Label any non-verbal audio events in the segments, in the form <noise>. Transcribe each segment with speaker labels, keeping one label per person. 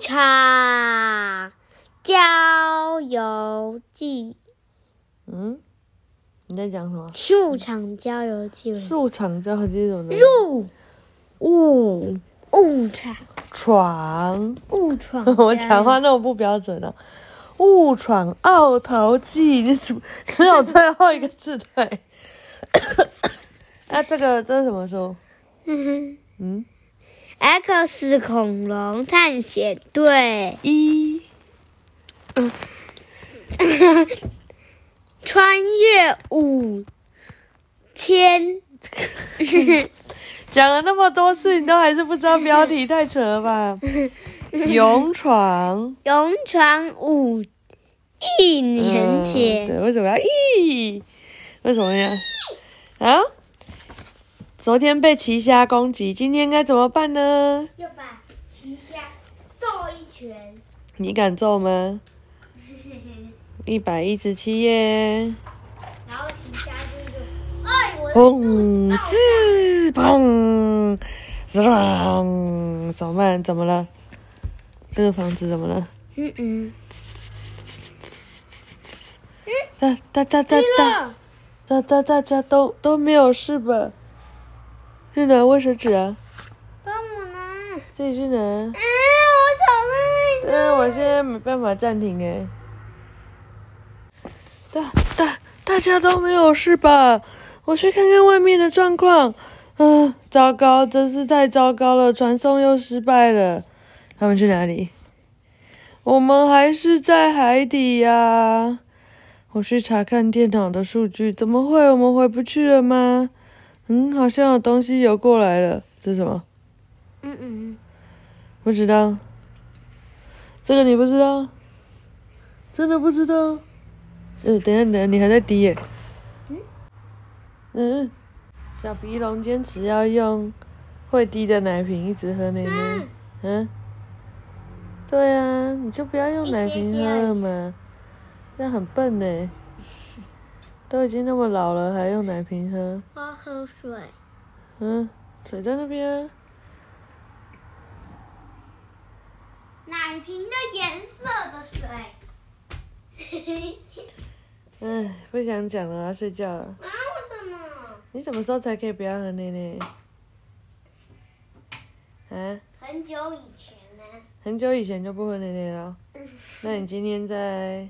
Speaker 1: 场郊游记，
Speaker 2: 嗯，你在讲什么？
Speaker 1: 树场郊游记，
Speaker 2: 树场交接什么的？
Speaker 1: 入
Speaker 2: 误
Speaker 1: 误场
Speaker 2: 闯，
Speaker 1: 误闯
Speaker 2: 我讲话那么不标准啊！误闯奥陶纪，你怎么只有最后一个字对？<laughs> 啊，这个这是什么书？
Speaker 1: 嗯
Speaker 2: 嗯，
Speaker 1: X 恐龙探险队
Speaker 2: 一嗯 <laughs>
Speaker 1: 穿越五千，<laughs>
Speaker 2: 讲了那么多次，你都还是不知道标题，太扯了吧？<laughs> 勇闯
Speaker 1: 勇闯五亿年
Speaker 2: 嗯
Speaker 1: 前。
Speaker 2: 对，为什么要亿？为什么呀？啊？昨天被奇虾攻击，今天该怎么办呢？
Speaker 1: 就把奇虾揍一拳。
Speaker 2: 你敢揍吗？一百一十七页，
Speaker 1: 然后奇虾就就，哎，我的
Speaker 2: 砰
Speaker 1: 肚子
Speaker 2: 滋砰，滋啷，怎么办？怎么了？这个房子怎么了？
Speaker 1: 嗯嗯，
Speaker 2: 大大大大大大大大家都都没有事吧？去拿卫生纸啊！
Speaker 1: 帮我拿。
Speaker 2: 自己去拿。
Speaker 1: 嗯，我想那
Speaker 2: 但我现在没办法暂停哎。大大大家都没有事吧？我去看看外面的状况。嗯，糟糕，真是太糟糕了，传送又失败了。他们去哪里？我们还是在海底呀、我去查看电脑的数据，怎么会？我们回不去了吗？嗯，好像有东西游过来了。这是什么？
Speaker 1: 嗯嗯，
Speaker 2: 不知道，这个你不知道，真的不知道。嗯，等一下，等一下，你还在滴耶。嗯，小鼻龙坚持要用会滴的奶瓶一直喝奶奶。嗯，对啊，你就不要用奶瓶喝了嘛，这样很笨呢。都已经那么老了，还用奶瓶喝？
Speaker 1: 我要喝水。
Speaker 2: 嗯，水在那边啊。
Speaker 1: 奶瓶的颜色的水。
Speaker 2: 唉，<laughs> 不想讲了，要睡觉了。
Speaker 1: 啊，为什么？
Speaker 2: 你什么时候才可以不要喝奶奶？啊，
Speaker 1: 很久以前呢。
Speaker 2: 很久以前就不喝奶奶了。那你今天在？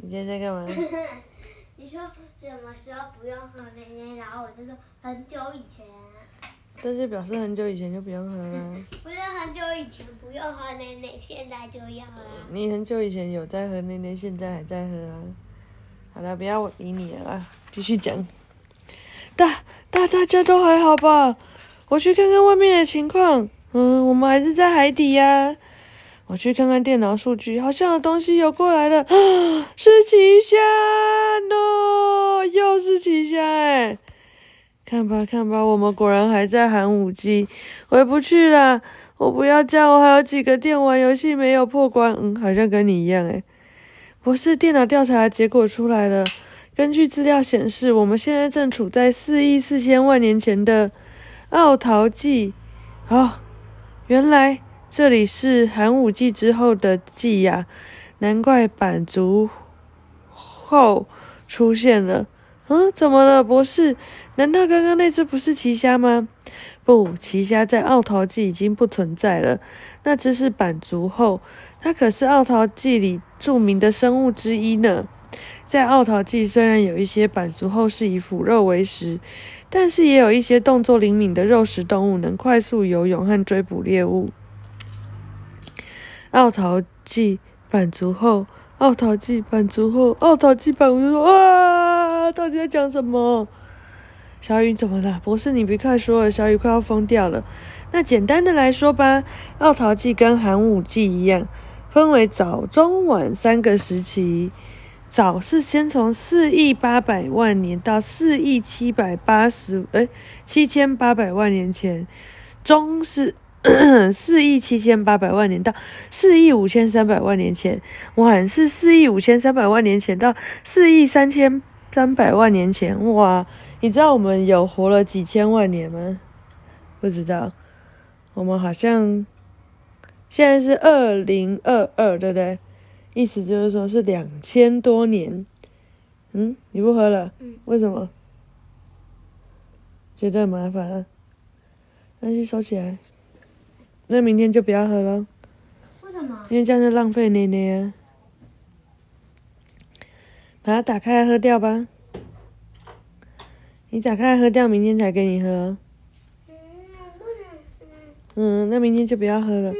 Speaker 2: 你今天在干嘛？<laughs>
Speaker 1: 你说什么时候不用喝奶奶？然后我就说很久以前，
Speaker 2: 但是表示很久以前就不用喝了。<laughs>
Speaker 1: 不是很久以前不用喝奶奶，现在就要了。
Speaker 2: 你很久以前有在喝奶奶，现在还在喝啊。好了，不要理你了啦，继续讲。大大大家都还好吧？我去看看外面的情况。嗯，我们还是在海底呀、我去看看电脑数据，好像有东西游过来了。啊，<gasps> 是奇虾喏，又是奇虾哎！看吧看吧，我们果然还在寒武纪，回不去了。我不要这样，我还有几个电玩游戏没有破关。嗯，好像跟你一样诶。博士，电脑调查结果出来了。根据资料显示，我们现在正处在四亿四千万年前的奥陶纪。哦，原来这里是寒武纪之后的纪呀、难怪板族后出现了。嗯，怎么了，博士？难道刚刚那只不是奇虾吗？不，奇虾在奥陶纪已经不存在了。那只是板族后，它可是奥陶纪里著名的生物之一呢。在奥陶纪，虽然有一些板足后是以腐肉为食，但是也有一些动作灵敏的肉食动物能快速游泳和追捕猎物。奥陶纪板族后，奥陶纪板族后，奥陶纪板族后，哇！到底在讲什么？小雨怎么了？博士，你别快说了，小雨快要疯掉了。那简单的来说吧，奥陶纪跟寒武纪一样，分为早、中、晚三个时期。早是先从四亿八百万年到四亿七百八十，哎，七千八百万年前；中是四亿七千八百万年到四亿五千三百万年前；哇是四亿五千三百万年前到四亿三千三百万年前，哇！你知道我们有活了几千万年吗？不知道。我们好像现在是二零二二，对不对？意思就是说是两千多年。嗯，你不喝了？
Speaker 1: 嗯。
Speaker 2: 为什么？觉得很麻烦啊？那去收起来。那明天就不要喝了。
Speaker 1: 为什么？
Speaker 2: 因为这样就浪费奶奶啊。把它打开来喝掉吧。你打开来喝掉，明天才给你喝。
Speaker 1: 嗯，
Speaker 2: 那明天就不要喝了。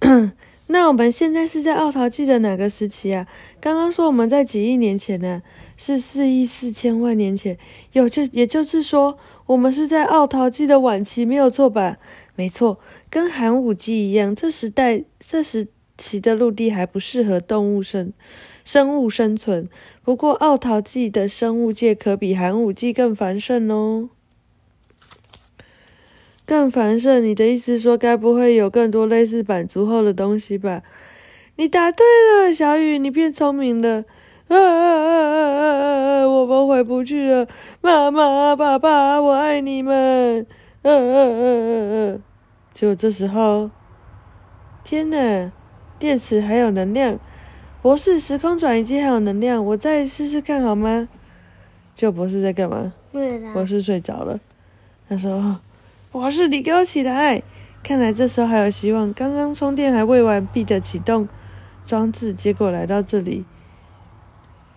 Speaker 2: <coughs> 那我们现在是在奥陶纪的哪个时期啊？刚刚说我们在几亿年前呢、是四亿四千万年前。有就也就是说，我们是在奥陶纪的晚期，没有错吧？没错，跟寒武纪一样，这时代这时期的陆地还不适合动物生生物生存。不过奥陶纪的生物界可比寒武纪更繁盛哦。更繁盛，你的意思说该不会有更多类似板足后的东西吧？你答对了，小雨，你变聪明了。啊啊啊啊啊啊！我们回不去了，妈妈、爸爸，我爱你们。嗯嗯嗯嗯嗯。结果这时候，天呐，电池还有能量，博士，时空转移机还有能量，我再试试看好吗？就博士在干嘛？博士睡着了。他说：“博士，你给我起来！”看来这时候还有希望。刚刚充电还未完毕的启动装置，结果来到这里。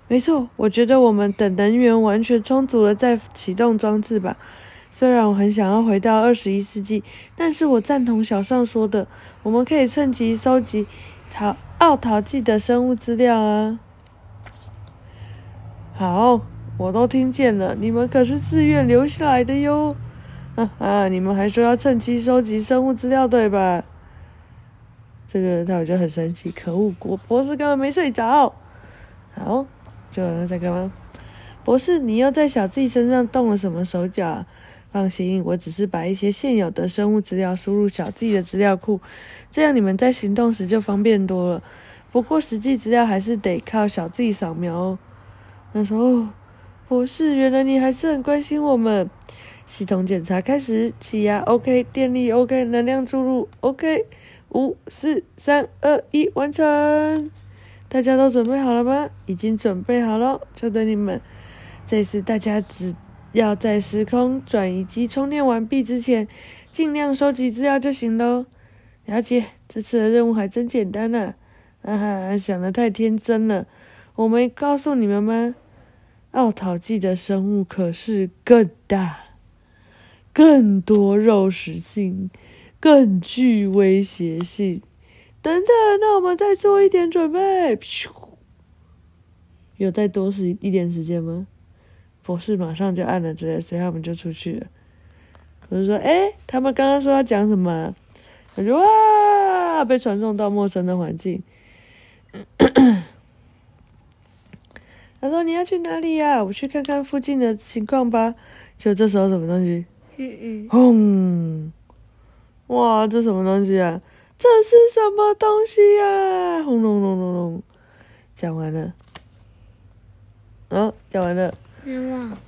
Speaker 2: 没错，我觉得我们等能源完全充足了再启动装置吧。虽然我很想要回到二十一世纪，但是我赞同小上说的，我们可以趁机收集陶奥陶纪的生物资料啊。好，我都听见了，你们可是自愿留下来的哟。啊啊！你们还说要趁机收集生物资料，对吧？这个他我就很生气，可恶！我博士根本没睡着。好，就在干嘛？博士，你又在小 Z 身上动了什么手脚？放心，我只是把一些现有的生物资料输入小 Z 的资料库，这样你们在行动时就方便多了。不过实际资料还是得靠小 Z 扫描哦。他说：“哦，博士，原来你还是很关心我们。”系统检查开始，气压 OK，电力 OK，能量注入 OK，五四三二一，完成。大家都准备好了吗？已经准备好了，就等你们。这次大家只要在时空转移机充电完毕之前，尽量收集资料就行喽。了解，这次的任务还真简单呢、啊。哈哈，想的太天真了。我没告诉你们吗？奥陶纪的生物可是更大、更多肉食性、更具威胁性。等等，那我们再做一点准备。有再多时一点时间吗？博士马上就按了这个，所以他们就出去了。我就说：“哎，他们刚刚说要讲什么？”我就哇，被传送到陌生的环境。<coughs> 他说：“你要去哪里呀、我去看看附近的情况吧。”就这时候什么东西？
Speaker 1: 嗯嗯，
Speaker 2: 轰！哇，这什么东西啊？这是什么东西呀、轰隆隆隆隆！讲完了。嗯、讲完了。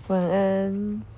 Speaker 2: 晚安。